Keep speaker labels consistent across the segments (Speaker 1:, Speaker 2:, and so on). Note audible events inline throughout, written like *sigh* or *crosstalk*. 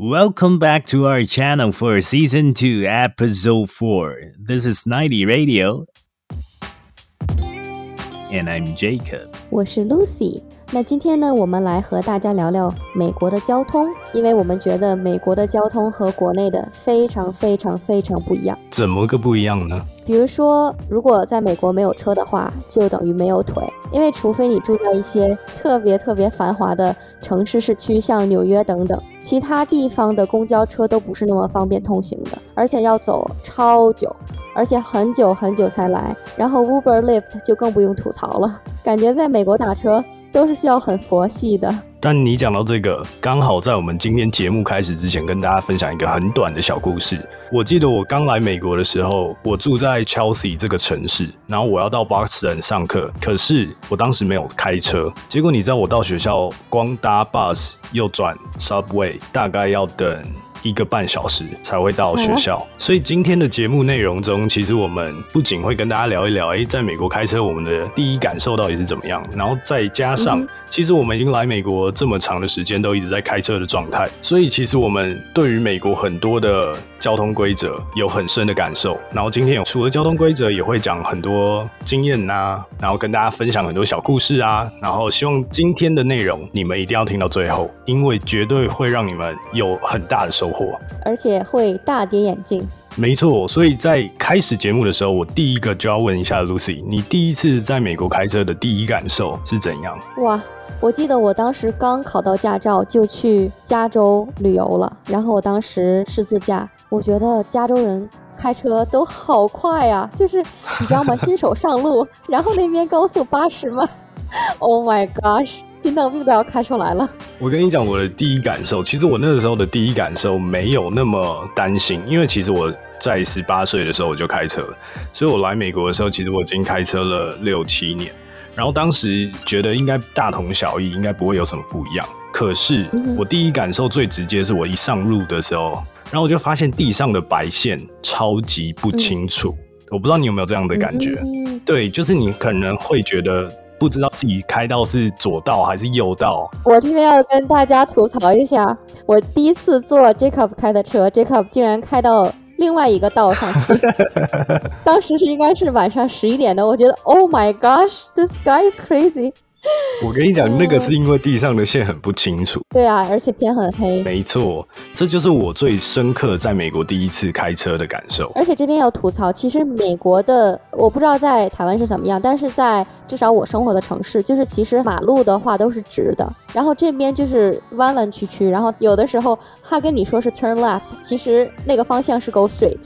Speaker 1: Welcome back to our channel for season 2, episode 4. This is 90 Radio. And I'm Jacob.
Speaker 2: 我是 Lucy。那今天呢，我们来和大家聊聊美国的交通，因为我们觉得美国的交通和国内的非常非常非常不一样。
Speaker 1: 怎么个不一样呢？
Speaker 2: 比如说，如果在美国没有车的话，就等于没有腿，因为除非你住在一些特别特别繁华的城市市区，像纽约等等，其他地方的公交车都不是那么方便通行的，而且要走超久。而且很久很久才来，然后 Uber、Lyft 就更不用吐槽了。感觉在美国打车都是需要很佛系的。
Speaker 1: 但你讲到这个，刚好在我们今天节目开始之前，跟大家分享一个很短的小故事。我记得我刚来美国的时候，我住在 Chelsea 这个城市，然后我要到 Boston 上课，可是我当时没有开车。结果你知道，我到学校光搭 bus 又转 subway，大概要等。一个半小时才会到学校，所以今天的节目内容中，其实我们不仅会跟大家聊一聊，哎，在美国开车我们的第一感受到底是怎么样，然后再加上，其实我们已经来美国这么长的时间，都一直在开车的状态，所以其实我们对于美国很多的交通规则有很深的感受。然后今天除了交通规则，也会讲很多经验呐，然后跟大家分享很多小故事啊。然后希望今天的内容你们一定要听到最后，因为绝对会让你们有很大的收获。
Speaker 2: 而且会大跌眼镜。
Speaker 1: 没错，所以在开始节目的时候，我第一个就要问一下 Lucy，你第一次在美国开车的第一感受是怎样？
Speaker 2: 哇，我记得我当时刚考到驾照就去加州旅游了，然后我当时是自驾，我觉得加州人开车都好快呀，就是你知道吗？新手上路，然后那边高速八十迈，*laughs* Oh my gosh！心脏病都要开出来了。
Speaker 1: 我跟你讲，我的第一感受，其实我那个时候的第一感受没有那么担心，因为其实我在十八岁的时候我就开车了，所以我来美国的时候，其实我已经开车了六七年。然后当时觉得应该大同小异，应该不会有什么不一样。可是我第一感受最直接是我一上路的时候，然后我就发现地上的白线超级不清楚。我不知道你有没有这样的感觉？对，就是你可能会觉得。不知道自己开到是左道还是右道。
Speaker 2: 我这边要跟大家吐槽一下，我第一次坐 Jacob 开的车，Jacob 竟然开到另外一个道上去。*laughs* 当时是应该是晚上十一点的，我觉得 Oh my gosh，this guy is crazy。*laughs*
Speaker 1: 我跟你讲，那个是因为地上的线很不清楚。
Speaker 2: 对啊，而且天很黑。
Speaker 1: 没错，这就是我最深刻在美国第一次开车的感受。
Speaker 2: 而且这边要吐槽，其实美国的我不知道在台湾是怎么样，但是在至少我生活的城市，就是其实马路的话都是直的，然后这边就是弯弯曲曲，然后有的时候 *laughs* 他跟你说是 turn left，其实那个方向是 go straight。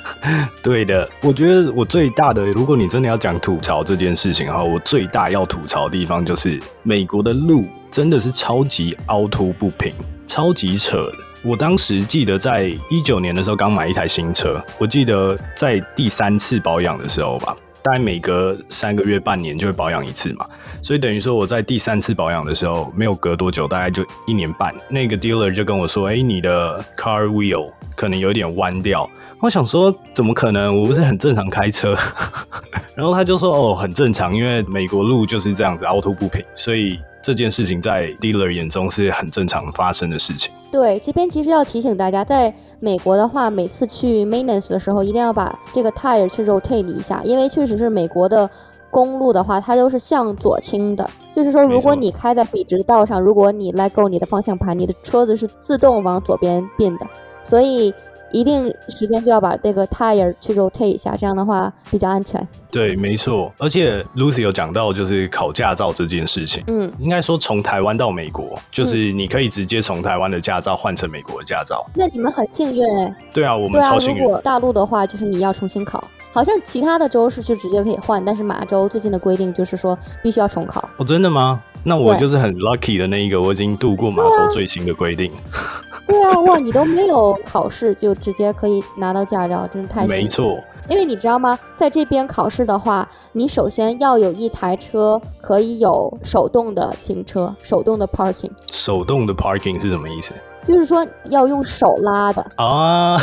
Speaker 2: *laughs*
Speaker 1: 对的，我觉得我最大的，如果你真的要讲吐槽这件事情哈，我最大要吐槽的地方。方就是美国的路真的是超级凹凸不平，超级扯。我当时记得在一九年的时候刚买一台新车，我记得在第三次保养的时候吧，大概每隔三个月、半年就会保养一次嘛，所以等于说我在第三次保养的时候没有隔多久，大概就一年半，那个 dealer 就跟我说：“哎，你的 car wheel 可能有点弯掉。”我想说，怎么可能？我不是很正常开车。*laughs* 然后他就说：“哦，很正常，因为美国路就是这样子凹凸不平，所以这件事情在 dealer 眼中是很正常发生的事情。”
Speaker 2: 对，这边其实要提醒大家，在美国的话，每次去 maintenance 的时候，一定要把这个 tire 去 rotate 一下，因为确实是美国的公路的话，它都是向左倾的，就是说，如果你开在笔直道上，如果你 let go 你的方向盘，你的车子是自动往左边变的，所以。一定时间就要把这个 tire 去 rotate 一下，这样的话比较安全。
Speaker 1: 对，没错。而且 Lucy 有讲到，就是考驾照这件事情。嗯，应该说从台湾到美国，就是你可以直接从台湾的驾照换成美国的驾照。
Speaker 2: 那你们很幸运哎。
Speaker 1: 对啊，我们超幸运。
Speaker 2: 如果大陆的话，就是你要重新考。好像其他的州是就直接可以换，但是马州最近的规定就是说必须要重考。
Speaker 1: 哦，真的吗？那我就是很 lucky 的那一个，我已经度过马州最新的规定。*laughs*
Speaker 2: 对啊，哇，你都没有考试就直接可以拿到驾照，真是太
Speaker 1: 没错。
Speaker 2: 因为你知道吗，在这边考试的话，你首先要有一台车可以有手动的停车，手动的 parking。
Speaker 1: 手动的 parking 是什么意思？
Speaker 2: 就是说要用手拉的啊。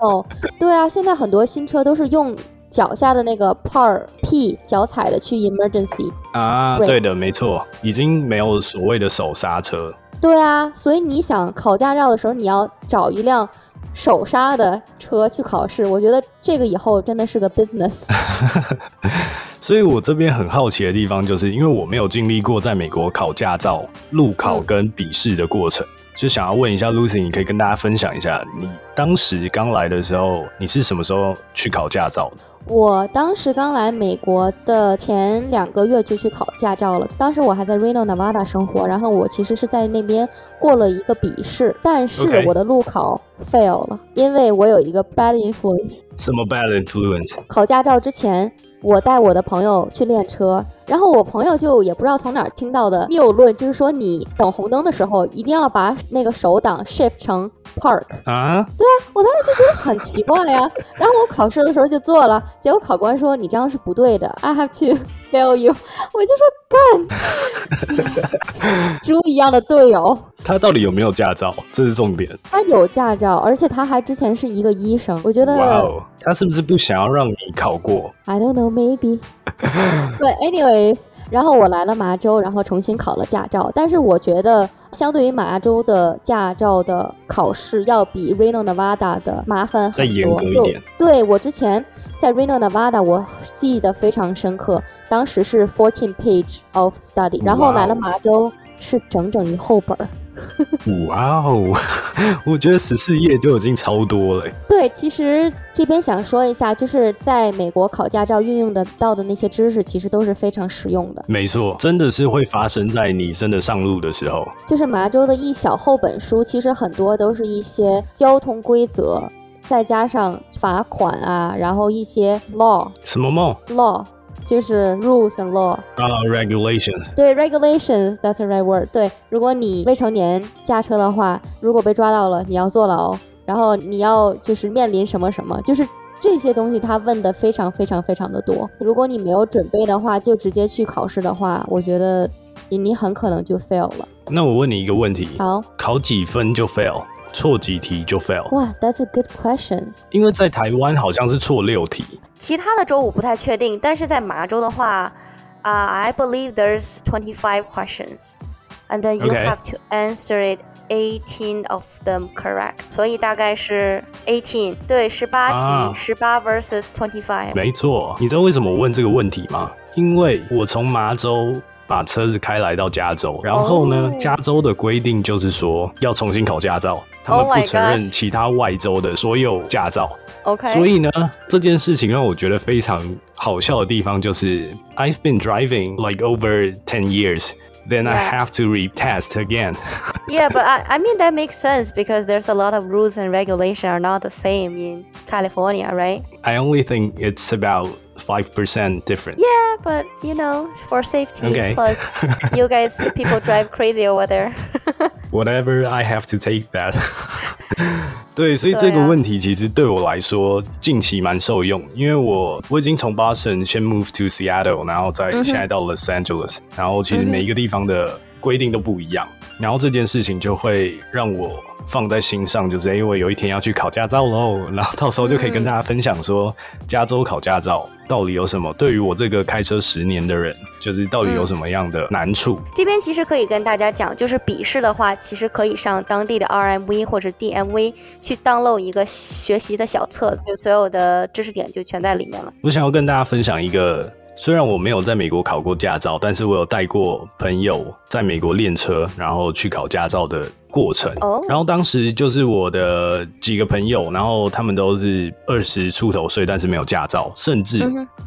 Speaker 2: 哦，对啊，现在很多新车都是用脚下的那个 Part P 脚踩的去 emergency
Speaker 1: 啊。对的，没错，已经没有所谓的手刹车。
Speaker 2: 对啊，所以你想考驾照的时候，你要找一辆手刹的车去考试。我觉得这个以后真的是个 business。*laughs*
Speaker 1: 所以我这边很好奇的地方，就是因为我没有经历过在美国考驾照路考跟笔试的过程，就想要问一下 Lucy，你可以跟大家分享一下，你当时刚来的时候，你是什么时候去考驾照的？
Speaker 2: 我当时刚来美国的前两个月就去考驾照了。当时我还在 Reno Nevada 生活，然后我其实是在那边过了一个笔试，但是我的路考 fail 了，因为我有一个 bad influence。
Speaker 1: 什么 bad influence？
Speaker 2: 考驾照之前。我带我的朋友去练车，然后我朋友就也不知道从哪儿听到的谬论，就是说你等红灯的时候一定要把那个手挡 shift 成 park
Speaker 1: 啊。
Speaker 2: 对啊，我当时就觉得很奇怪呀。*laughs* 然后我考试的时候就做了，结果考官说你这样是不对的，I have to fail you。我就说。干，*laughs* 猪一样的队友。
Speaker 1: 他到底有没有驾照？这是重点。
Speaker 2: 他有驾照，而且他还之前是一个医生。我觉得，
Speaker 1: 哇哦，他是不是不想要让你考过
Speaker 2: ？I don't know, maybe. *laughs* 对，anyways，然后我来了麻州，然后重新考了驾照。但是我觉得，相对于麻州的驾照的考试，要比 Reno Nevada 的麻烦很多。
Speaker 1: 再严格一点。
Speaker 2: 对我之前。在 Reno Nevada，我记得非常深刻，当时是 fourteen page of study，然后来了麻州是整整一厚本儿。
Speaker 1: 哇哦，我觉得十四页就已经超多了。
Speaker 2: 对，其实这边想说一下，就是在美国考驾照运用得到的那些知识，其实都是非常实用的。
Speaker 1: 没错，真的是会发生在你真的上路的时候。
Speaker 2: 就是麻州的一小厚本书，其实很多都是一些交通规则。再加上罚款啊，然后一些 law
Speaker 1: 什么 law
Speaker 2: law 就是 rules and law
Speaker 1: 啊 regulations
Speaker 2: 对 regulations that's the right word 对，如果你未成年驾车的话，如果被抓到了，你要坐牢，然后你要就是面临什么什么，就是这些东西他问的非常非常非常的多。如果你没有准备的话，就直接去考试的话，我觉得你很可能就 fail 了。
Speaker 1: 那我问你一个问题，
Speaker 2: 好，
Speaker 1: 考几分就 fail？错几题就 fail。
Speaker 2: 哇，That's a good question。
Speaker 1: 因为在台湾好像是错六题，
Speaker 2: 其他的州我不太确定，但是在麻州的话，啊，I believe there's twenty five questions, and then you have to answer it eighteen of them correct。所以大概是 eighteen，对，十八题，十八 versus twenty five。
Speaker 1: 没错，你知道为什么我问这个问题吗？因为我从麻州。把车子开来到加州，然后呢，加州的规定就是说要重新考驾照，他们不承认其他外州的所有驾照。
Speaker 2: OK，
Speaker 1: 所以呢，这件事情让我觉得非常好笑的地方就是，I've been driving like over ten years, then I have to retest again. *laughs*
Speaker 2: Yeah, but I I mean that makes sense because there's a lot of rules and regulation are not the same in California, right?
Speaker 1: I only think it's about five percent different.
Speaker 2: Yeah, but you know, for safety, okay. plus *laughs* you guys people drive crazy over there. *laughs*
Speaker 1: Whatever, I have to take that. 对，所以这个问题其实对我来说近期蛮受用，因为我我已经从 Boston 先 move to Seattle，然后再现在到 Los Angeles，然后其实每一个地方的规定都不一样，然后这件事情就会让我。放在心上，就是因为有一天要去考驾照喽，然后到时候就可以跟大家分享说，加州考驾照到底有什么？对于我这个开车十年的人，就是到底有什么样的难处？
Speaker 2: 这边其实可以跟大家讲，就是笔试的话，其实可以上当地的 RMV 或者 DMV 去 download 一个学习的小册，就所有的知识点就全在里面了。
Speaker 1: 我想要跟大家分享一个。虽然我没有在美国考过驾照，但是我有带过朋友在美国练车，然后去考驾照的过程。哦，然后当时就是我的几个朋友，然后他们都是二十出头岁，但是没有驾照，甚至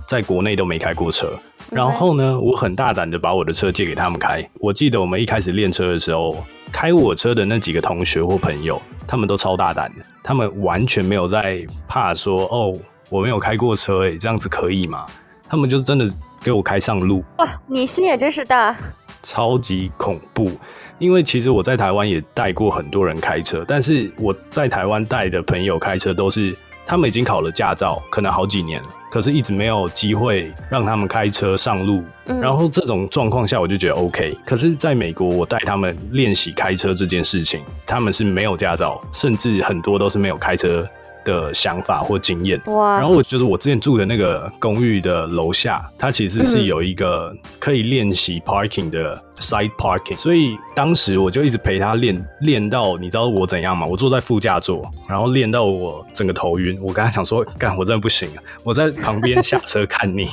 Speaker 1: 在国内都没开过车。然后呢，我很大胆的把我的车借给他们开。我记得我们一开始练车的时候，开我车的那几个同学或朋友，他们都超大胆的，他们完全没有在怕说哦，我没有开过车，哎，这样子可以吗？他们就是真的给我开上路
Speaker 2: 哇！你心也真是大，
Speaker 1: 超级恐怖。因为其实我在台湾也带过很多人开车，但是我在台湾带的朋友开车都是他们已经考了驾照，可能好几年了，可是一直没有机会让他们开车上路。然后这种状况下，我就觉得 OK。可是在美国，我带他们练习开车这件事情，他们是没有驾照，甚至很多都是没有开车。的想法或经验，哇！然后我就是我之前住的那个公寓的楼下，它其实是有一个可以练习 parking 的 side parking，所以当时我就一直陪他练，练到你知道我怎样吗？我坐在副驾座，然后练到我整个头晕。我跟他讲说，干，我真的不行啊！我在旁边下车看你。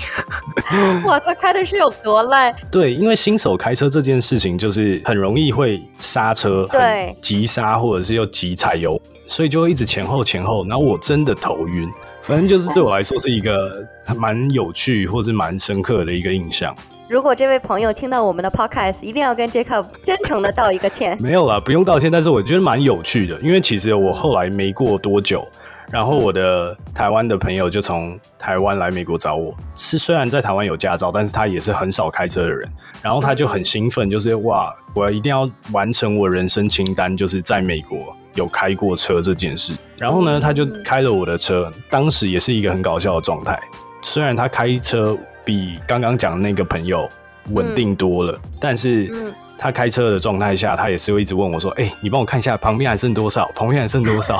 Speaker 1: *laughs*
Speaker 2: 哇，他开的是有多烂？
Speaker 1: 对，因为新手开车这件事情就是很容易会刹车，
Speaker 2: 对，
Speaker 1: 急刹或者是又急踩油，所以就会一直前后前后，然后我真的头晕。反正就是对我来说是一个蛮有趣或是蛮深刻的一个印象。
Speaker 2: 如果这位朋友听到我们的 podcast，一定要跟 Jacob 真诚的道一个歉。
Speaker 1: 没有啦，不用道歉，但是我觉得蛮有趣的，因为其实我后来没过多久，然后我的台湾的朋友就从台湾来美国找我，是虽然在台湾有驾照，但是他也是很少开车的人，然后他就很兴奋，就是哇，我一定要完成我人生清单，就是在美国。有开过车这件事，然后呢，他就开了我的车，当时也是一个很搞笑的状态。虽然他开车比刚刚讲的那个朋友稳定多了，但是他开车的状态下，他也是会一直问我说：“哎，你帮我看一下旁边还剩多少？旁边还剩多少？”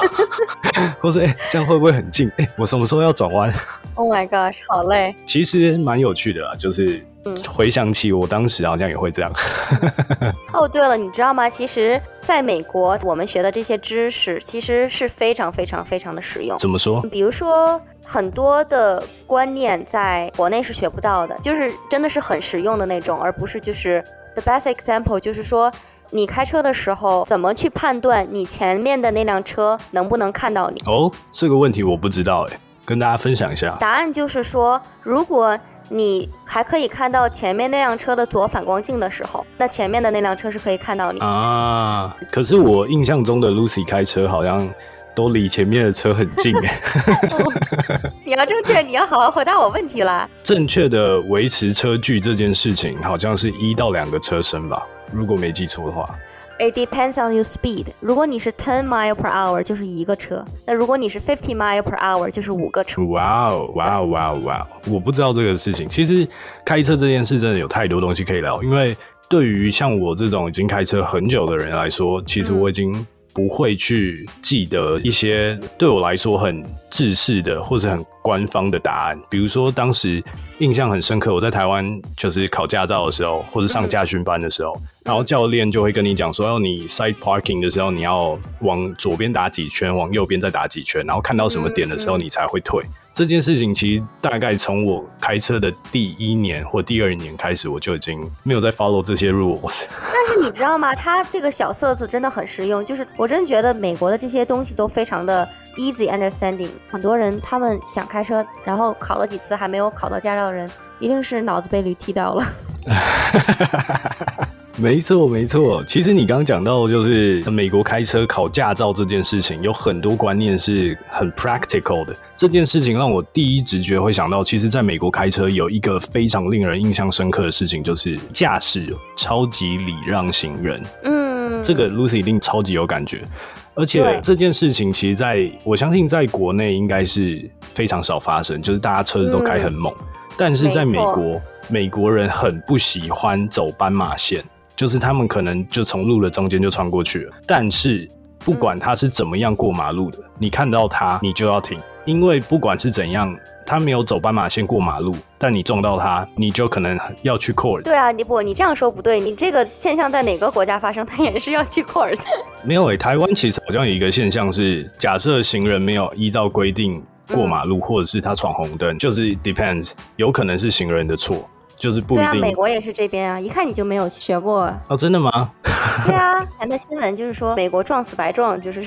Speaker 1: *laughs* 或者“哎，这样会不会很近？哎，我什么时候要转弯
Speaker 2: ？”Oh my god，好累。
Speaker 1: 其实蛮有趣的啦，就是。回想起我当时好像也会这样。*laughs*
Speaker 2: 哦，对了，你知道吗？其实在美国，我们学的这些知识其实是非常非常非常的实用。
Speaker 1: 怎么说？
Speaker 2: 比如说很多的观念在国内是学不到的，就是真的是很实用的那种，而不是就是 the best example，就是说你开车的时候怎么去判断你前面的那辆车能不能看到你？
Speaker 1: 哦，这个问题我不知道哎。跟大家分享一下，
Speaker 2: 答案就是说，如果你还可以看到前面那辆车的左反光镜的时候，那前面的那辆车是可以看到你
Speaker 1: 啊。可是我印象中的 Lucy 开车好像都离前面的车很近哎。*laughs*
Speaker 2: 你要正确，你要好好回答我问题啦。
Speaker 1: 正确的维持车距这件事情，好像是一到两个车身吧，如果没记错的话。
Speaker 2: It depends on your speed。如果你是 ten mile per hour，就是一个车；那如果你是 fifty mile per hour，就是五个车。
Speaker 1: 哇哦，哇哦，哇哦，哇哦！我不知道这个事情。其实开车这件事真的有太多东西可以聊，因为对于像我这种已经开车很久的人来说，其实我已经。不会去记得一些对我来说很制式的或者很官方的答案，比如说当时印象很深刻，我在台湾就是考驾照的时候，或者上驾训班的时候，然后教练就会跟你讲说，要你 side parking 的时候，你要往左边打几圈，往右边再打几圈，然后看到什么点的时候，你才会退。这件事情其实大概从我开车的第一年或第二年开始，我就已经没有在 follow 这些 rules。
Speaker 2: 但是你知道吗？它这个小册子真的很实用，就是我真觉得美国的这些东西都非常的 easy understanding。很多人他们想开车，然后考了几次还没有考到驾照的人，一定是脑子被驴踢到了。*laughs*
Speaker 1: 没错，没错。其实你刚刚讲到，就是美国开车考驾照这件事情，有很多观念是很 practical 的。这件事情让我第一直觉会想到，其实在美国开车有一个非常令人印象深刻的事情，就是驾驶超级礼让行人。嗯，这个 Lucy 一定超级有感觉。而且这件事情，其实在我相信在国内应该是非常少发生，就是大家车子都开很猛。但是在美国，美国人很不喜欢走斑马线。就是他们可能就从路的中间就穿过去了，但是不管他是怎么样过马路的，你看到他你就要停，因为不管是怎样，他没有走斑马线过马路，但你撞到他，你就可能要去 court。
Speaker 2: 对啊，你不，你这样说不对，你这个现象在哪个国家发生，他也是要去 court。*laughs*
Speaker 1: 没有诶，台湾其实好像有一个现象是，假设行人没有依照规定过马路，或者是他闯红灯，就是 depends，有可能是行人的错。就是不对
Speaker 2: 啊，美国也是这边啊，一看你就没有学过
Speaker 1: 哦，真的吗？
Speaker 2: 对啊，*laughs* 前的新闻就是说美国撞死白撞，就是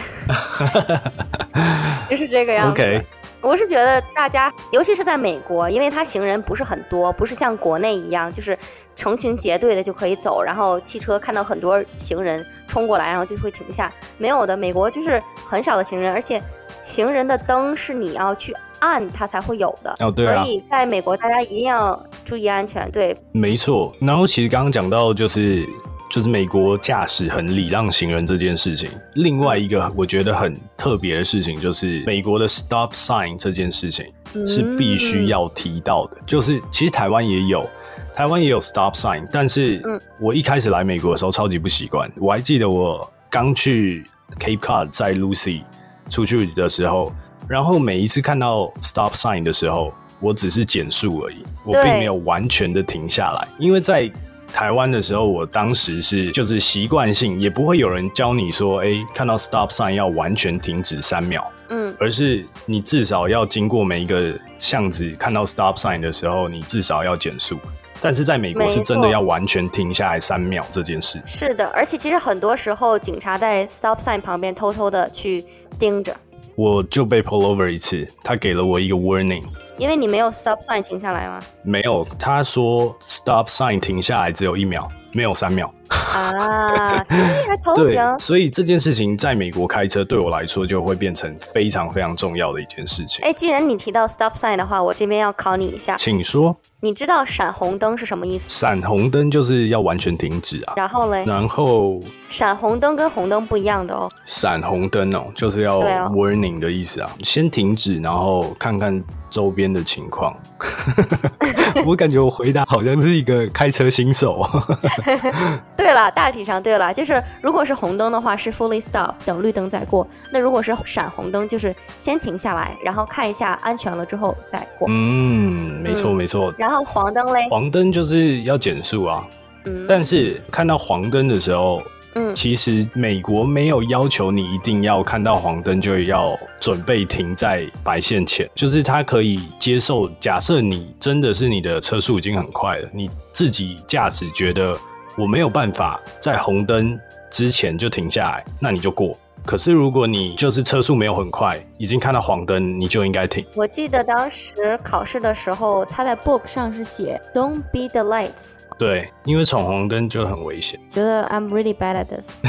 Speaker 2: *laughs* 就是这个样子。
Speaker 1: OK，
Speaker 2: 我是觉得大家，尤其是在美国，因为它行人不是很多，不是像国内一样，就是成群结队的就可以走，然后汽车看到很多行人冲过来，然后就会停下。没有的，美国就是很少的行人，而且行人的灯是你要去。按它才会有的
Speaker 1: 哦，对
Speaker 2: 啊，所以在美国大家一定要注意安全，对，
Speaker 1: 没错。然后其实刚刚讲到就是就是美国驾驶很礼让行人这件事情，另外一个我觉得很特别的事情就是美国的 stop sign 这件事情是必须要提到的，就是其实台湾也有，台湾也有 stop sign，但是我一开始来美国的时候超级不习惯，我还记得我刚去 Cape Cod 在 Lucy 出去的时候。然后每一次看到 stop sign 的时候，我只是减速而已，我并没有完全的停下来，因为在台湾的时候，我当时是就是习惯性，也不会有人教你说，哎，看到 stop sign 要完全停止三秒，
Speaker 2: 嗯，
Speaker 1: 而是你至少要经过每一个巷子看到 stop sign 的时候，你至少要减速。但是在美国是真的要完全停下来三秒这件事。
Speaker 2: 是的，而且其实很多时候警察在 stop sign 旁边偷偷的去盯着，
Speaker 1: 我就被 pull over 一次，他给了我一个 warning，
Speaker 2: 因为你没有 stop sign 停下来吗？
Speaker 1: 没有，他说 stop sign 停下来只有一秒，没有三秒。
Speaker 2: 啊，所以还偷
Speaker 1: 对，。所以这件事情在美国开车对我来说就会变成非常非常重要的一件事情。
Speaker 2: 哎，既然你提到 stop sign 的话，我这边要考你一下，
Speaker 1: 请说，
Speaker 2: 你知道闪红灯是什么意思？
Speaker 1: 闪红灯就是要完全停止啊，
Speaker 2: 然后嘞，
Speaker 1: 然后
Speaker 2: 闪红灯跟红灯不一样的哦。
Speaker 1: 闪红灯哦，就是要 warning 的意思啊，先停止，然后看看周边的情况。*laughs* *laughs* 我感觉我回答好像是一个开车新手。*laughs*
Speaker 2: 对了，大体上对了，就是如果是红灯的话是 fully stop，等绿灯再过；那如果是闪红灯，就是先停下来，然后看一下安全了之后再过。
Speaker 1: 嗯，没错
Speaker 2: 嗯
Speaker 1: 没错，
Speaker 2: 然后黄灯嘞，
Speaker 1: 黄灯就是要减速啊，
Speaker 2: 嗯，
Speaker 1: 但是看到黄灯的时候，
Speaker 2: 嗯。
Speaker 1: 其实美国没有要求你一定要看到黄灯就要准备停在白线前，就是他可以接受。假设你真的是你的车速已经很快了，你自己驾驶觉得我没有办法在红灯之前就停下来，那你就过。可是如果你就是车速没有很快，已经看到黄灯，你就应该停。
Speaker 2: 我记得当时考试的时候，他在 book 上是写 "Don't beat the lights"，
Speaker 1: 对，因为闯红灯就很危险。
Speaker 2: 觉得 I'm really bad at this。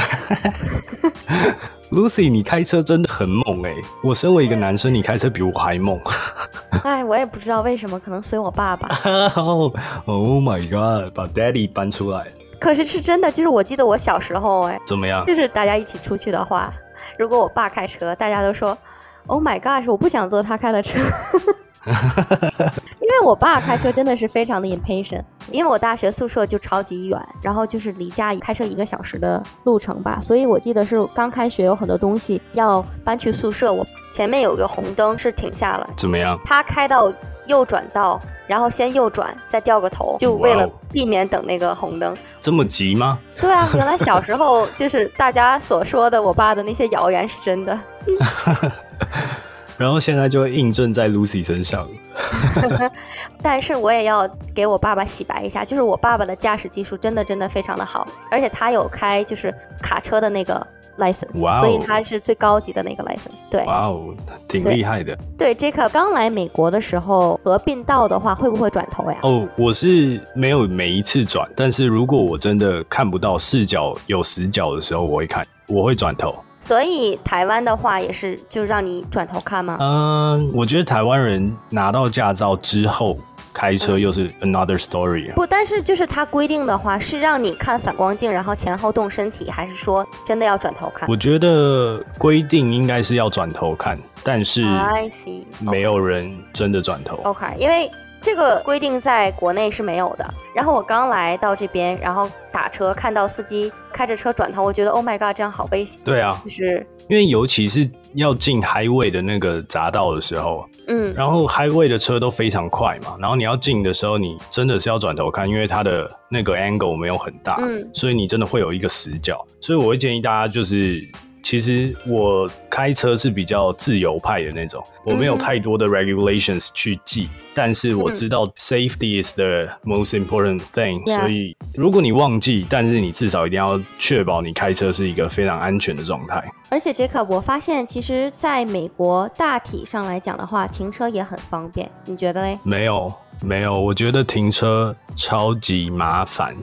Speaker 2: *laughs*
Speaker 1: Lucy，你开车真的很猛哎、我身为一个男生，你开车比我还猛。*laughs*
Speaker 2: 哎，我也不知道为什么，可能随我爸爸。*laughs*
Speaker 1: oh, oh my god！把 Daddy 搬出来，
Speaker 2: 可是是真的，就是我记得我小时候，哎，
Speaker 1: 怎么样？
Speaker 2: 就是大家一起出去的话，如果我爸开车，大家都说 "Oh my gosh"，我不想坐他开的车。*laughs* 因为我爸开车真的是非常的 impatient，因为我大学宿舍就超级远，然后就是离家开车一个小时的路程吧，所以我记得是刚开学有很多东西要搬去宿舍，我前面有个红灯是停下了，
Speaker 1: 怎么样？
Speaker 2: 他开到右转道，然后先右转，再掉个头，就为了避免等那个红灯。
Speaker 1: 这么急吗？
Speaker 2: 对啊，原来小时候 *laughs* 就是大家所说的我爸的那些谣言是真的。*laughs*
Speaker 1: 然后现在就会印证在 Lucy 身上。*laughs*
Speaker 2: 但是我也要给我爸爸洗白一下，就是我爸爸的驾驶技术真的真的非常的好，而且他有开就是卡车的那个 license，、所以他是最高级的那个 license。对
Speaker 1: 哇哦，挺厉害的
Speaker 2: 对，Jacob 刚来美国的时候，合并道的话会不会转头呀？
Speaker 1: 哦。我是没有每一次转，但是如果我真的看不到视角有死角的时候，我会看，我会转头。
Speaker 2: 所以台湾的话也是就让你转头看吗？
Speaker 1: 嗯，我觉得台湾人拿到驾照之后开车又是 another story 啊。
Speaker 2: 不，但是就是它规定的话是让你看反光镜，然后前后动身体，还是说真的要转头看
Speaker 1: 我觉得规定应该是要转头看，但是没有人真的转头。
Speaker 2: OK，因为这个规定在国内是没有的。然后我刚来到这边，然后打车看到司机开着车转头，我觉得 Oh my God，这样好危险。
Speaker 1: 对啊，
Speaker 2: 就是
Speaker 1: 因为尤其是要进 highway 的那个匝道的时候，
Speaker 2: 嗯，
Speaker 1: 然后 highway 的车都非常快嘛，然后你要进的时候，你真的是要转头看，因为它的那个 angle 没有很大，
Speaker 2: 嗯
Speaker 1: 所以你真的会有一个死角。所以我会建议大家就是。其实我开车是比较自由派的那种，我没有太多的 regulations 去记，但是我知道 safety is the most important thing，、所以如果你忘记，但是你至少一定要确保你开车是一个非常安全的状态。
Speaker 2: 而且 Jacob，我发现其实在美国大体上来讲的话，停车也很方便，你觉得嘞？
Speaker 1: 没有，没有，我觉得停车超级麻烦，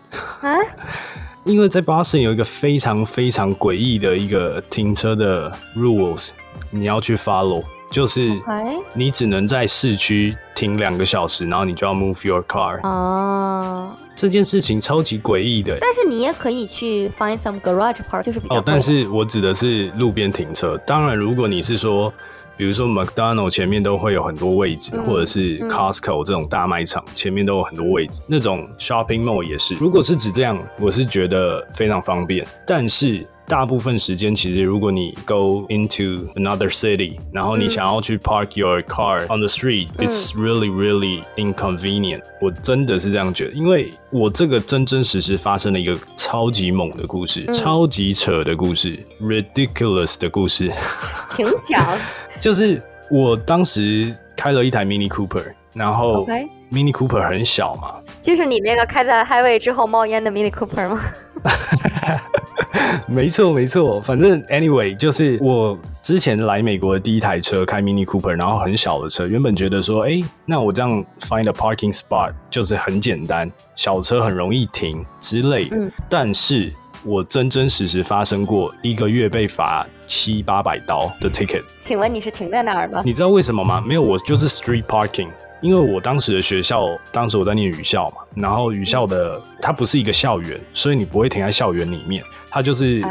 Speaker 2: 啊？*laughs*
Speaker 1: 因为在 Boston 有一个非常非常诡异的一个停车的 rules，你要去 follow，就是
Speaker 2: 哎，
Speaker 1: 你只能在市区停两个小时，然后你就要 move your car。
Speaker 2: 哦，
Speaker 1: 这件事情超级诡异的。
Speaker 2: 但是你也可以去 find some garage park，就是比较
Speaker 1: 哦，但是我指的是路边停车。当然，如果你是说，比如说 McDonald 前面都会有很多位置，
Speaker 2: 嗯
Speaker 1: 或者是
Speaker 2: 嗯
Speaker 1: Costco 这种大卖场前面都有很多位置，那种 shopping mall 也是。如果是指这样，我是觉得非常方便。但是大部分时间其实如果你 go into another city，然后你想要去 park your car on the street，it's really really inconvenient。我真的是这样觉得，因为我这个真真实实发生了一个超级猛的故事，超级扯的故事，ridiculous 的故事。*laughs*
Speaker 2: 请讲。*laughs*
Speaker 1: 就是我当时开了一台 Mini Cooper，然后 Mini Cooper 很小嘛，
Speaker 2: 就是你那个开在 Highway 之后冒烟的 Mini Cooper 吗？*laughs*
Speaker 1: 没错没错，反正 anyway 就是我之前来美国的第一台车开 Mini Cooper，然后很小的车，原本觉得说，哎，那我这样 find a parking spot 就是很简单，小车很容易停之类。嗯，但是我真真实实发生过一个月被罚七八百刀的 ticket。
Speaker 2: 请问你是停在哪儿吗？
Speaker 1: 你知道为什么吗？没有，我就是 street parking。因为我当时的学校，当时我在念语校嘛，然后语校的它不是一个校园，所以你不会停在校园里面，它就是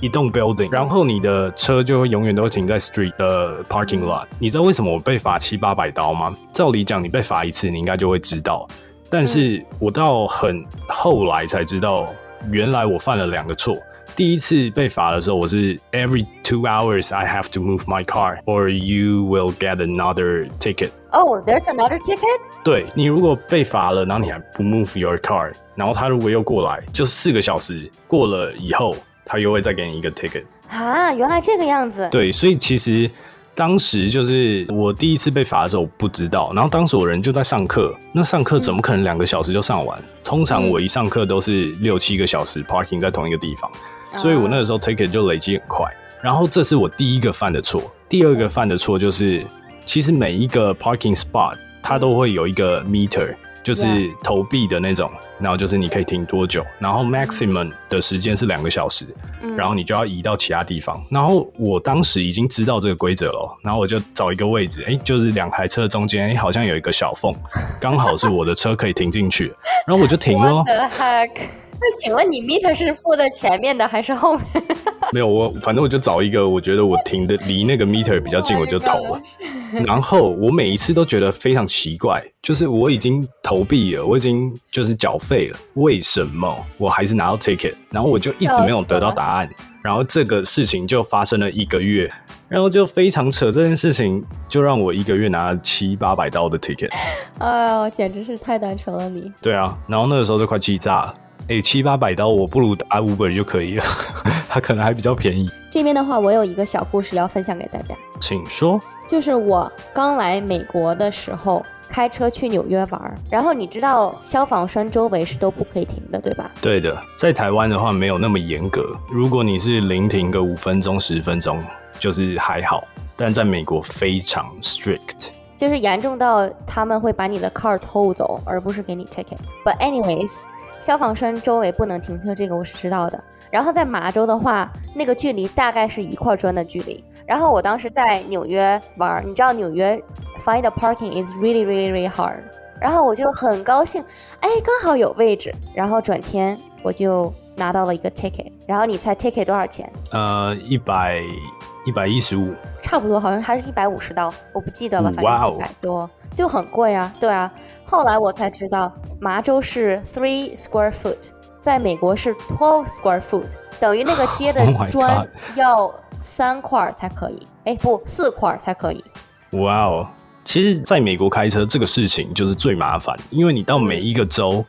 Speaker 1: 一栋 building，然后你的车就会永远都会停在 street 的 parking lot。你知道为什么我被罚七八百刀吗？照理讲，你被罚一次，你应该就会知道，但是我到很后来才知道，原来我犯了两个错。第一次被罚的时候，我是 every two hours I have to move my car or you will get another ticket.
Speaker 2: Oh, there's another ticket?
Speaker 1: 对你如果被罚了，然后你还不 move your car，然后他如果又过来，就是四个小时过了以后，他又会再给你一个 ticket。
Speaker 2: 啊，原来这个样子。
Speaker 1: 对，所以其实。当时就是我第一次被罚的时候，我不知道。然后当时我人就在上课，那上课怎么可能两个小时就上完？通常我一上课都是六七个小时 parking 在同一个地方，所以我那个时候 take it 就累积很快。然后这是我第一个犯的错，第二个犯的错就是，其实每一个 parking spot 它都会有一个 meter。就是投币的那种，然后就是你可以停多久，然后 maximum 的时间是两个小时，然后你就要移到其他地方。然后我当时已经知道这个规则了，然后我就找一个位置，哎，就是两台车中间，哎，好像有一个小缝，刚好是我的车可以停进去，然后我就停了。*laughs*
Speaker 2: 那请问你 meter 是付在前面的还是后面？*laughs*
Speaker 1: 没有，我反正我就找一个，我觉得我停的离那个 meter 比较近，我就投了。*laughs* 然后我每一次都觉得非常奇怪，就是我已经投币了，我已经就是缴费了，为什么我还是拿到 ticket？然后我就一直没有得到答案。然后这个事情就发生了一个月，然后就非常扯，这件事情就让我一个月拿了七八百刀的 ticket。*laughs*
Speaker 2: 哎呦，简直是太单纯了你。
Speaker 1: 对啊，然后那个时候就快气炸了。哎，七八百刀，我不如打五本就可以了，*laughs* 它可能还比较便宜。
Speaker 2: 这边的话，我有一个小故事要分享给大家，
Speaker 1: 请说。
Speaker 2: 就是我刚来美国的时候，开车去纽约玩，然后你知道消防栓周围是都不可以停的，对吧？
Speaker 1: 对的，在台湾的话没有那么严格，如果你是临停个五分钟、十分钟，就是还好，但在美国非常 strict，
Speaker 2: 就是严重到他们会把你的 car 偷走，而不是给你 ticket。But anyways。消防栓周围不能停车，这个我是知道的。然后在麻州的话，那个距离大概是一块砖的距离。然后我当时在纽约玩，你知道纽约 find a parking is really really really hard。然后我就很高兴，哎，刚好有位置。然后转天我就拿到了一个 ticket。然后你猜 ticket 多少钱？
Speaker 1: 呃，一百一百一十五，
Speaker 2: 差不多，好像还是一百五十刀，我不记得了，反正一百多。就很贵啊，对啊。后来我才知道，麻州是 three square foot，在美国是 twelve square foot，等于那个街的砖要三块才可以。哎，不，四块才可以。
Speaker 1: 哇哦，其实在美国开车这个事情就是最麻烦，因为你到每一个州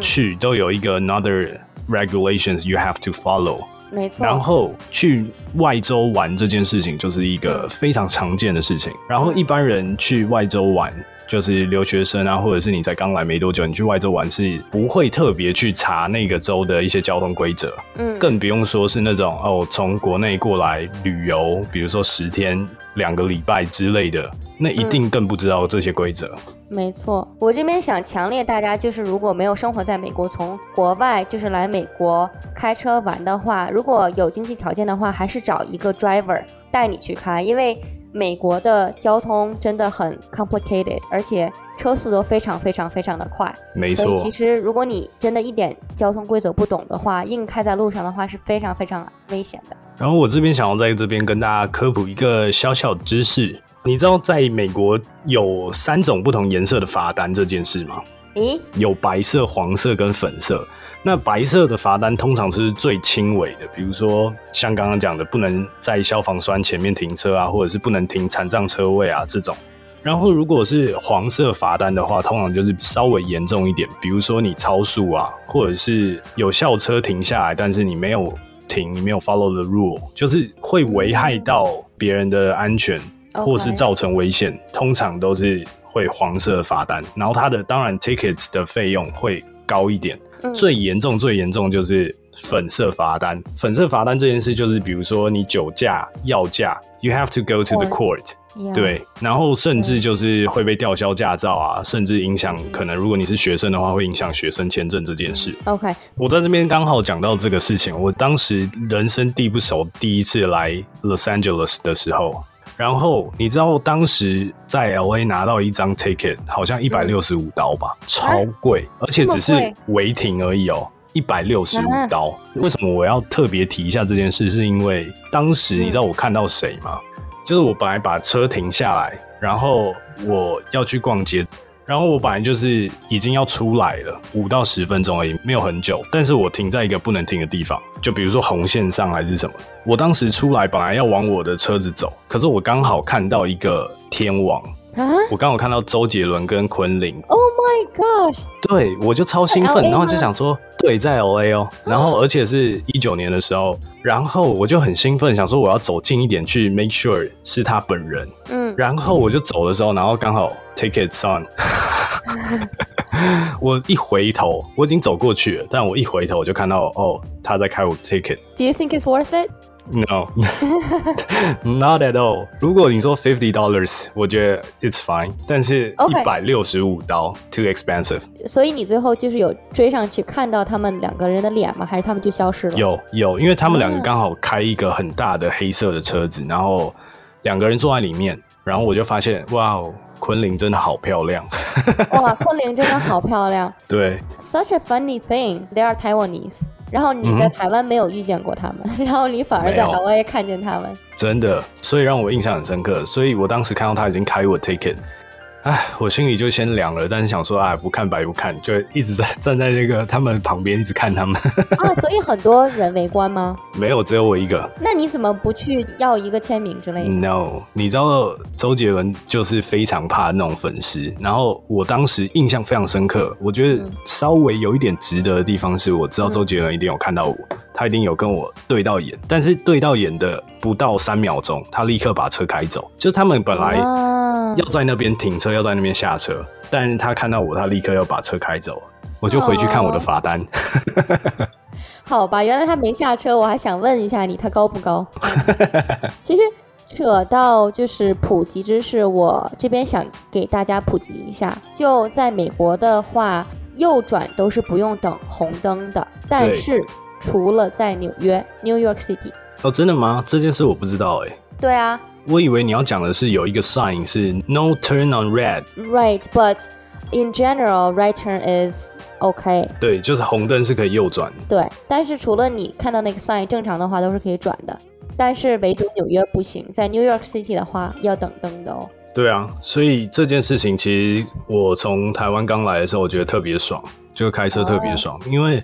Speaker 1: 去都有一个 another regulations you have to follow。
Speaker 2: 没错，
Speaker 1: 然后去外州玩这件事情就是一个非常常见的事情。然后一般人去外州玩，就是留学生啊，或者是你才刚来没多久，你去外州玩是不会特别去查那个州的一些交通规则，嗯，更不用说是那种哦从国内过来旅游，比如说十天、两个礼拜之类的，那一定更不知道这些规则。
Speaker 2: 没错，我这边想强烈大家就是，如果没有生活在美国，从国外就是来美国开车玩的话，如果有经济条件的话，还是找一个 driver 带你去开，因为美国的交通真的很 complicated，而且车速都非常非常非常的快。
Speaker 1: 没错，
Speaker 2: 所以其实如果你真的一点交通规则不懂的话，硬开在路上的话是非常非常危险的。
Speaker 1: 然后我这边想要在这边跟大家科普一个小小知识。你知道在美国有三种不同颜色的罚单这件事吗？
Speaker 2: 咦，
Speaker 1: 有白色、黄色跟粉色。那白色的罚单通常是最轻微的，比如说像刚刚讲的，不能在消防栓前面停车啊，或者是不能停残障车位啊这种。然后如果是黄色罚单的话，通常就是稍微严重一点，比如说你超速啊，或者是有校车停下来，但是你没有停，你没有 follow the rule，就是会危害到别人的安全，或是造成危险，通常都是会黄色罚单。然后它的当然 tickets 的费用会高一点。最严重、最严重就是粉色罚单。粉色罚单这件事，就是比如说你酒驾、药驾，you have to go to the court。对，然后甚至就是会被吊销驾照啊，甚至影响可能如果你是学生的话，会影响学生签证这件事。
Speaker 2: OK，
Speaker 1: 我在这边刚好讲到这个事情，我当时人生地不熟，第一次来 Los Angeles 的时候。然后你知道当时在 L A 拿到一张 ticket 好像一百六十五刀吧，超贵，而且只是违停而已哦，一百六十五刀。为什么我要特别提一下这件事？是因为当时你知道我看到谁吗？就是我本来把车停下来，然后我要去逛街。然后我本来就是已经要出来了，五到十分钟而已，没有很久。但是我停在一个不能停的地方，就比如说红线上还是什么。我当时出来本来要往我的车子走，可是我刚好看到一个天网。啊！我刚好看到周杰伦跟昆凌。
Speaker 2: Oh my gosh！
Speaker 1: 对，我就超兴奋，然后就想说，对，在 LA 哦，然后而且是一九年的时候，然后我就很兴奋，想说我要走近一点去 make sure 是他本人。嗯，然后我就走的时候，然后刚好 tickets on，。*laughs* 我一回头，我已经走过去了，但我一回头我就看到，哦，他在开我 ticket。
Speaker 2: Do you think it's worth it?
Speaker 1: No, *laughs* not at all. 如果你说 fifty dollars，我觉得 it's fine。但是一百六十五刀，too expensive。
Speaker 2: 所以你最后就是有追上去看到他们两个人的脸吗？还是他们就消失了？
Speaker 1: 有有，因为他们两个刚好开一个很大的黑色的车子，然后两个人坐在里面，然后我就发现，哇哦，昆凌真的好漂亮。
Speaker 2: 哇，昆凌真的好漂亮。*laughs*
Speaker 1: 对。
Speaker 2: Such a funny thing. They are Taiwanese. 然后你在台湾没有遇见过他们，*laughs* 然后你反而在海外看见他们，
Speaker 1: 真的，所以让我印象很深刻。所以我当时看到他已经开我 ticket。哎，我心里就先凉了，但是想说，哎，不看白不看，就一直在站在那个他们旁边，一直看他们。*laughs*
Speaker 2: 啊，所以很多人围观吗？
Speaker 1: 没有，只有我一个。
Speaker 2: 那你怎么不去要一个签名之类的
Speaker 1: ？No，你知道周杰伦就是非常怕那种粉丝，然后我当时印象非常深刻。我觉得稍微有一点值得的地方是，我知道周杰伦一定有看到我，他一定有跟我对到眼，但是对到眼的不到三秒钟，他立刻把车开走。就他们本来要在那边停车。要在那边下车，但是他看到我，他立刻要把车开走，我就回去看我的罚单。*laughs*
Speaker 2: 好吧，原来他没下车，我还想问一下你，他高不高？*laughs* 其实扯到就是普及知识，我这边想给大家普及一下，就在美国的话，右转都是不用等红灯的，但是除了在纽约 （New York City）。
Speaker 1: 哦，真的吗？这件事我不知道哎。
Speaker 2: 对啊。
Speaker 1: 我以为你要讲的是有一个 sign 是 no turn on red。
Speaker 2: Right, but in general, right turn is okay。
Speaker 1: 对，就是红灯是可以右转。
Speaker 2: 对，但是除了你看到那个 sign，正常的话都是可以转的。但是唯独纽约不行，在 New York City 的话要等灯的哦。
Speaker 1: 对啊，所以这件事情其实我从台湾刚来的时候，我觉得特别爽，就开车特别爽，因为。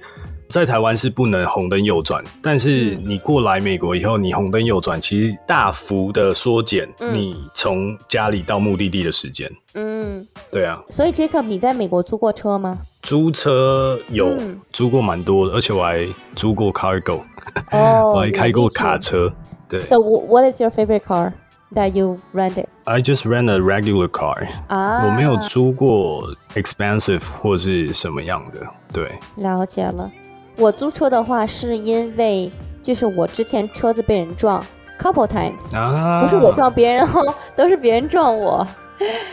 Speaker 1: 在台湾是不能红灯右转，但是你过来美国以后，你红灯右转，其实大幅的缩减你从家里到目的地的时间。嗯，对啊。
Speaker 2: 所以 Jacob，你在美国租过车吗？
Speaker 1: 租车有租过蛮多的，而且我还租过 Cargo，哦，*laughs* 我还开过卡车。对。
Speaker 2: So what is your favorite car that you rented?
Speaker 1: I just rent a regular car. 啊，我没有租过 expensive 或是什么样的。对，
Speaker 2: 了解了。我租车的话，是因为就是我之前车子被人撞，couple times，不是我撞别人哦，都是别人撞我。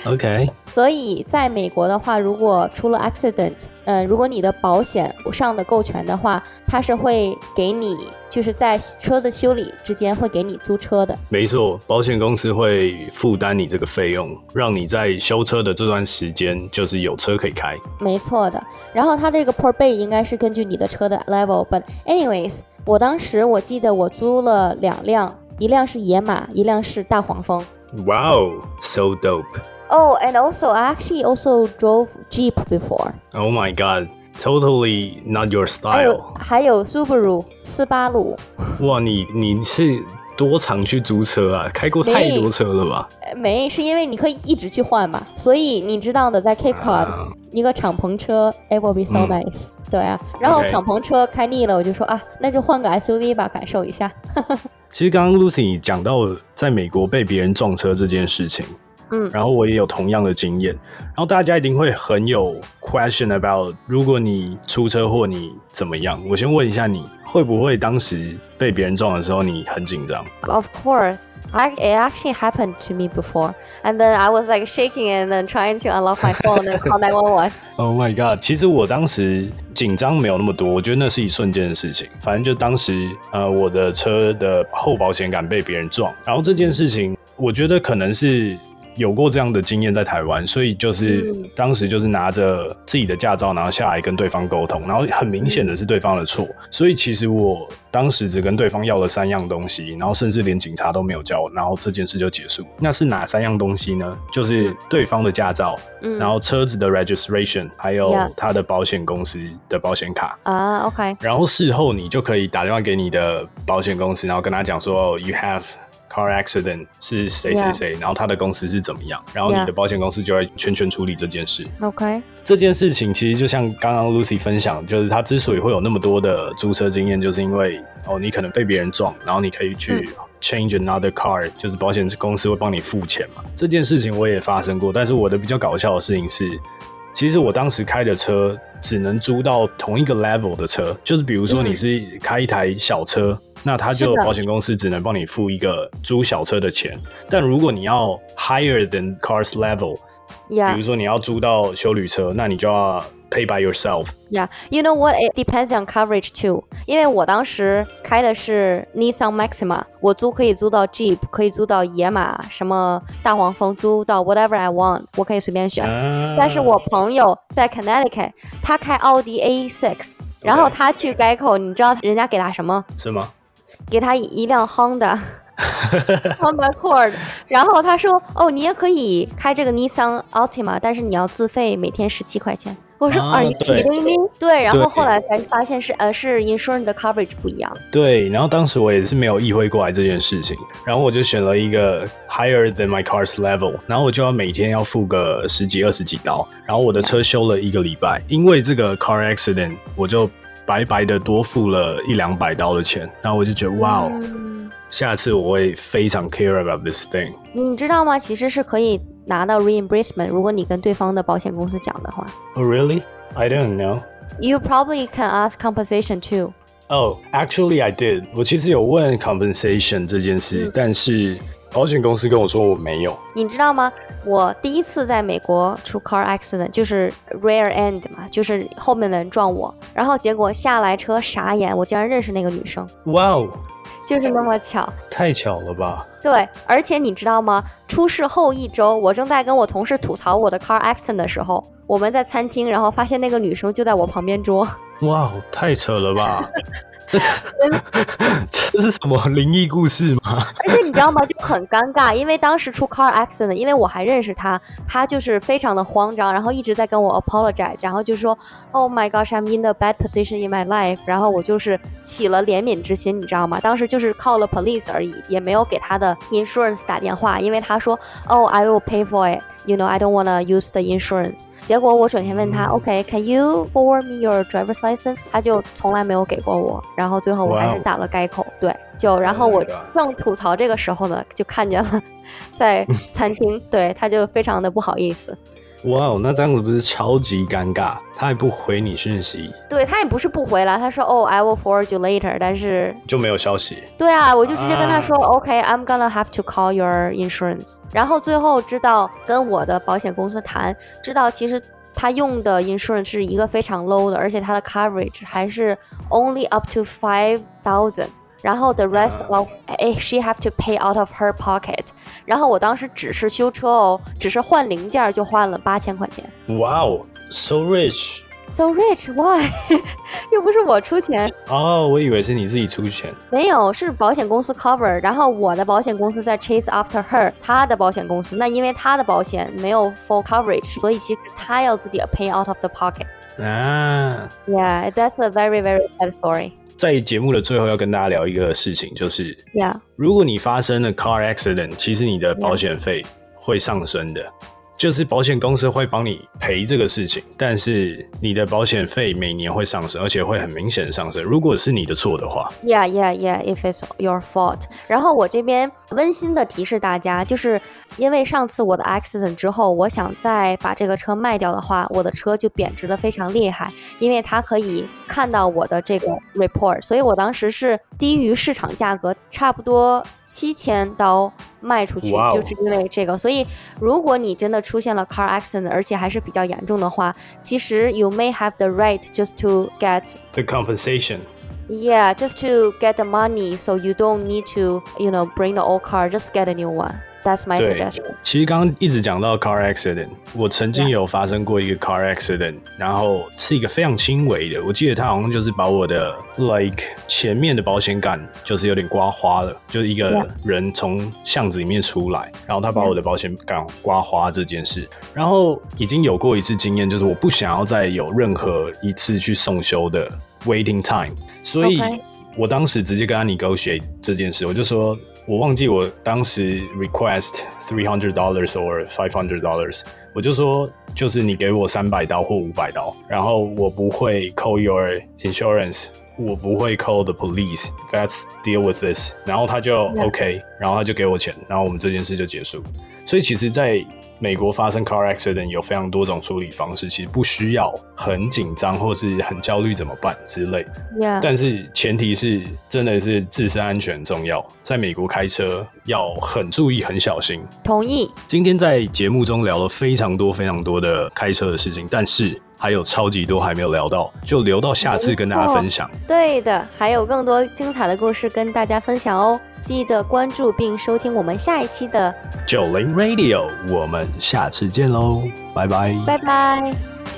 Speaker 1: OK，
Speaker 2: 所以在美国的话，如果出了 accident，嗯，如果你的保险上的够全的话，它是会给你，就是在车子修理之间会给你租车的。
Speaker 1: 没错，保险公司会负担你这个费用，让你在修车的这段时间就是有车可以开。
Speaker 2: 没错的。然后它这个 per bay 应该是根据你的车的 level，but anyways，我当时我记得我租了两辆，一辆是野马，一辆是大黄蜂。
Speaker 1: Wow, so dope.
Speaker 2: Oh, and also I actually also drove Jeep before.
Speaker 1: Oh my god, totally not your
Speaker 2: 还有
Speaker 1: style.
Speaker 2: 还有 Subaru 斯巴鲁，
Speaker 1: 哇，你你是 多常去租车啊？开过太多车了吧？
Speaker 2: 呃没是因为你可以一直去换嘛，所以你知道的，在 Cape Cod、
Speaker 1: 啊
Speaker 2: 一个敞篷车，it will be so
Speaker 1: 嗯
Speaker 2: nice、对啊，然后敞篷车开腻了，我就说啊，那就换个 SUV 吧，感受一下。*laughs*
Speaker 1: 其实刚刚 Lucy 讲到在美国被别人撞车这件事情，
Speaker 2: 嗯
Speaker 1: 然后我也有同样的经验，然后大家一定会很有 question about，如果你出车祸你怎么样？我先问一下你，会不会当时被别人撞的时候你很紧张
Speaker 2: ？Of course, I it actually happened to me before, and then I was like shaking and then trying to unlock my phone and call 911.
Speaker 1: Oh my god！其实我当时紧张没有那么多，我觉得那是一瞬间的事情。反正就当时呃，我的车的后保险杆被别人撞，然后这件事情，我觉得可能是有过这样的经验在台湾，所以就是、
Speaker 2: 嗯
Speaker 1: 当时就是拿着自己的驾照，然后下来跟对方沟通，然后很明显的是对方的错，所以其实我当时只跟对方要了三样东西，然后甚至连警察都没有叫，然后这件事就结束。那是哪三样东西呢？就是对方的驾照。
Speaker 2: 嗯
Speaker 1: 然后车子的 registration，还有他的保险公司的保险卡。
Speaker 2: 啊、o k
Speaker 1: 然后事后你就可以打电话给你的保险公司，然后跟他讲说、哦 you have car accident 是谁谁谁然后他的公司是怎么样，然后你的保险公司就会全权处理这件事。
Speaker 2: OK，
Speaker 1: 这件事情其实就像刚刚 Lucy 分享，就是他之所以会有那么多的租车经验，就是因为哦，你可能被别人撞，然后你可以去 change another car，、就是保险公司会帮你付钱嘛。这件事情我也发生过，但是我的比较搞笑的事情是，其实我当时开的车只能租到同一个 level 的车，就是比如说
Speaker 2: 嗯
Speaker 1: 你是开一台小车。那他就保险公司只能帮你付一个租小车的钱，但如果你要 higher than cars level，比如说你要租到修旅车，那你就要 pay by yourself。
Speaker 2: yeah. You know what? It depends on coverage too. 因为我当时开的是 Nissan Maxima，我租可以租到 Jeep，可以租到野马，什么大黄蜂，租到 whatever I want，我可以随便选。
Speaker 1: 啊
Speaker 2: 但是我朋友在 Connecticut，他开奥迪 A6，然后他去 Geico，你知道人家给他什么？
Speaker 1: 是吗？
Speaker 2: 给他一辆 Honda。*laughs* Honda Accord，然后他说：“哦，你也可以开这个 Nissan Altima，但是你要自费每天十七块钱。”我说：“
Speaker 1: 啊
Speaker 2: Are you
Speaker 1: 对
Speaker 2: kidding me？” 对，然后后来才发现是呃是 insurance 的 coverage 不一样。
Speaker 1: 对，然后当时我也是没有意会过来这件事情，然后我就选了一个 higher than my car's level，然后我就要每天要付个十几二十几刀，然后我的车修了一个礼拜，因为这个 car accident，我就白白的多付了一两百刀的钱，然后我就觉得哇哦，
Speaker 2: 嗯，
Speaker 1: 下次我会非常 care about this thing。
Speaker 2: 你知道吗？其实是可以拿到 reimbursement，如果你跟对方的保险公司讲的话。
Speaker 1: Oh really? I don't know.
Speaker 2: You probably can ask compensation too.
Speaker 1: Oh, actually, I did. 我其实有问 compensation 这件事，
Speaker 2: 嗯
Speaker 1: 但是保险公司跟我说我没有。
Speaker 2: 你知道吗？我第一次在美国出 car accident 就是 rear end 嘛，就是后面的人撞我，然后结果下来车傻眼，我竟然认识那个女生，
Speaker 1: 哇哦，
Speaker 2: 就是那么巧。
Speaker 1: 太巧了吧！
Speaker 2: 对，而且你知道吗？出事后一周，我正在跟我同事吐槽我的 car accident 的时候，我们在餐厅，然后发现那个女生就在我旁边桌。
Speaker 1: 哇哦，太扯了吧！*laughs* 这个 *laughs* 这是什么灵异故事吗？
Speaker 2: 而且你知道吗？就很尴尬，因为当时出 car accident，因为我还认识他，他就是非常的慌张，然后一直在跟我 apologize，然后就说 Oh my gosh, I'm in the bad position in my life，然后我就是起了怜悯之心，你知道吗？当时就是靠了 police 而已，也没有给他的 insurance 打电话，因为他说 Oh, I will pay for it。You know, I don't wanna use the insurance。结果我转天问他，OK，Can、you forward me your driver's license？他就从来没有给过我，然后最后我还是打了改口。对，就然后
Speaker 1: Oh
Speaker 2: 我正吐槽这个时候呢，就看见了在餐厅，对，他就非常的不好意思。
Speaker 1: 哇哦，那这样子不是超级尴尬？他也不回你讯息，
Speaker 2: 对他也不是不回了，他说哦，I will forward you later。但是，
Speaker 1: 就没有消息。
Speaker 2: 对啊，我就直接跟他说、
Speaker 1: 啊
Speaker 2: OK，I'm gonna have to call your insurance。然后最后知道跟我的保险公司谈，知道其实他用的 insurance 是一个非常 low 的，而且他的 coverage 还是 only up to five thousand。然后 the rest
Speaker 1: 啊
Speaker 2: of、哎 she have to pay out of her pocket。然后我当时只是修车哦，只是换零件儿就花了八千块钱。
Speaker 1: 哇哦，so rich，
Speaker 2: So rich, why？又不是我出钱。
Speaker 1: 哦，我以为是你自己出钱。
Speaker 2: 没有，是保险公司 cover，*laughs* 然后我的保险公司在 chase after her，她的保险公司，那因为她的保险没有 full coverage，所以其实她要自己 pay out of the pocket。
Speaker 1: 啊，
Speaker 2: Yeah, that's a very very sad story.
Speaker 1: 在节目的最后要跟大家聊一个事情，就是.如果你发生了 car accident，其实你的保险费会上升的。就是保险公司会帮你赔这个事情，但是你的保险费每年会上升，而且会很明显的上升。如果是你的错的话
Speaker 2: ，Yeah, yeah, yeah. If it's your fault. 然后我这边温馨的提示大家，就是因为上次我的 accident 之后，我想再把这个车卖掉的话，我的车就贬值的非常厉害，因为它可以看到我的这个 report，所以我当时是低于市场价格，差不多七千刀卖出去，就是因为这个。所以如果你真的出现了 car accident，而且还是比较严重的话，其实 you may have the right just to get
Speaker 1: the compensation
Speaker 2: Yeah, just to get the money, so you don't need to, you know, bring the old car. Just get a new one. That's my
Speaker 1: 对
Speaker 2: suggestion.
Speaker 1: 其实刚刚一直讲到 car accident，我曾经有发生过一个 car accident，然后是一个非常轻微的，我记得他好像就是把我的 like 前面的保险杆就是有点刮花了，就是一个人从巷子里面出来，然后他把我的保险杆刮花这件事，然后已经有过一次经验，就是我不想要再有任何一次去送修的 waiting time，所以我当时直接跟他 negotiate 这件事，我就说我忘记我当时 request three hundred dollars or five hundred dollars，我就说就是你给我三百刀或五百刀，然后我不会 call your insurance，我不会 call the police，let's deal with this，然后他就. OK，然后他就给我钱，然后我们这件事就结束。所以其实，在美国发生 car accident 有非常多种处理方式，其实不需要很紧张或是很焦虑怎么办之类。但是前提是真的是自身安全重要，在美国开车要很注意、很小心。
Speaker 2: 同意。
Speaker 1: 今天在节目中聊了非常多、非常多的开车的事情，但是还有超级多还没有聊到，就留到下次跟大家分享。
Speaker 2: 对的，还有更多精彩的故事跟大家分享哦。记得关注并收听我们下一期的，
Speaker 1: 九零 Radio，我们下次见喽，拜拜。
Speaker 2: 拜拜。